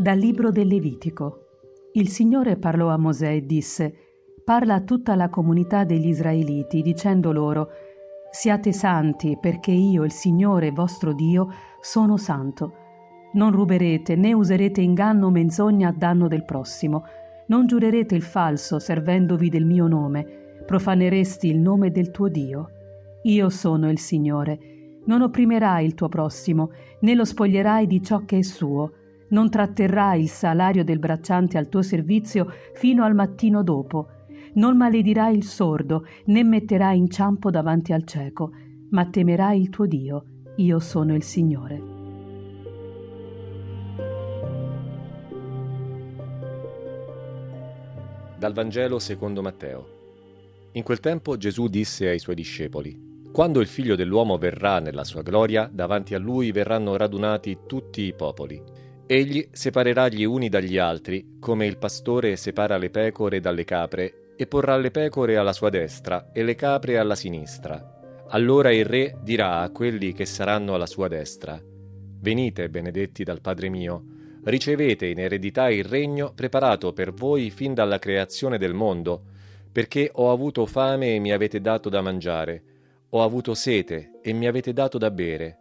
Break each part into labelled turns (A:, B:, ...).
A: Dal libro del Levitico. Il Signore parlò a Mosè e disse, Parla a tutta la comunità degli Israeliti, dicendo loro, Siate santi, perché io, il Signore vostro Dio, sono santo. Non ruberete, né userete inganno o menzogna a danno del prossimo. Non giurerete il falso, servendovi del mio nome. Profaneresti il nome del tuo Dio. Io sono il Signore. Non opprimerai il tuo prossimo, né lo spoglierai di ciò che è suo non tratterrai il salario del bracciante al tuo servizio fino al mattino dopo. Non maledirai il sordo, né metterai inciampo davanti al cieco, ma temerai il tuo Dio. Io sono il Signore.
B: Dal Vangelo secondo Matteo. In quel tempo Gesù disse ai suoi discepoli, Quando il figlio dell'uomo verrà nella sua gloria, davanti a lui verranno radunati tutti i popoli Egli separerà gli uni dagli altri, come il pastore separa le pecore dalle capre, e porrà le pecore alla sua destra e le capre alla sinistra. Allora il re dirà a quelli che saranno alla sua destra, Venite, benedetti dal Padre mio, ricevete in eredità il regno preparato per voi fin dalla creazione del mondo, perché ho avuto fame e mi avete dato da mangiare, ho avuto sete e mi avete dato da bere,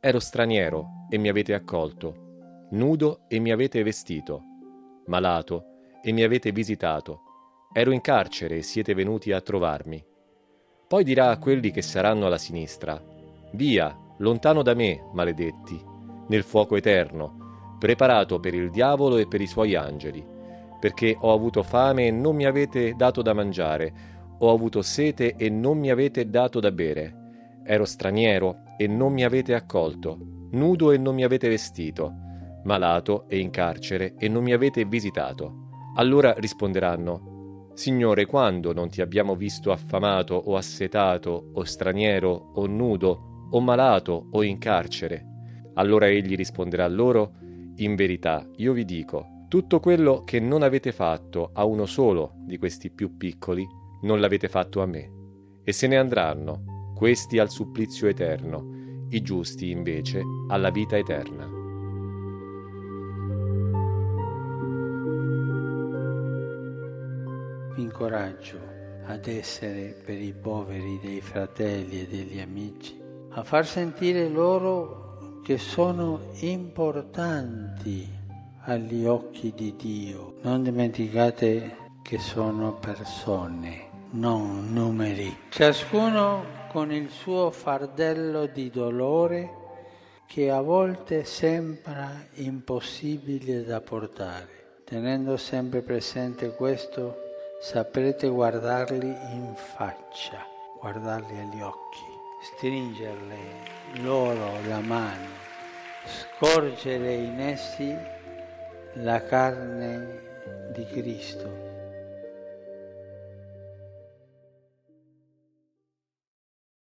B: ero straniero e mi avete accolto nudo e mi avete vestito, malato e mi avete visitato, ero in carcere e siete venuti a trovarmi. Poi dirà a quelli che saranno alla sinistra, Via, lontano da me, maledetti, nel fuoco eterno, preparato per il diavolo e per i suoi angeli, perché ho avuto fame e non mi avete dato da mangiare, ho avuto sete e non mi avete dato da bere, ero straniero e non mi avete accolto, nudo e non mi avete vestito malato e in carcere e non mi avete visitato. Allora risponderanno, Signore, quando non ti abbiamo visto affamato o assetato o straniero o nudo o malato o in carcere? Allora egli risponderà loro, In verità, io vi dico, tutto quello che non avete fatto a uno solo di questi più piccoli, non l'avete fatto a me. E se ne andranno, questi al supplizio eterno, i giusti invece alla vita eterna.
C: Vi incoraggio ad essere per i poveri dei fratelli e degli amici, a far sentire loro che sono importanti agli occhi di Dio. Non dimenticate che sono persone, non numeri. Ciascuno con il suo fardello di dolore che a volte sembra impossibile da portare. Tenendo sempre presente questo, saprete guardarli in faccia, guardarli agli occhi, stringerle loro la mano, scorgere in essi la carne di Cristo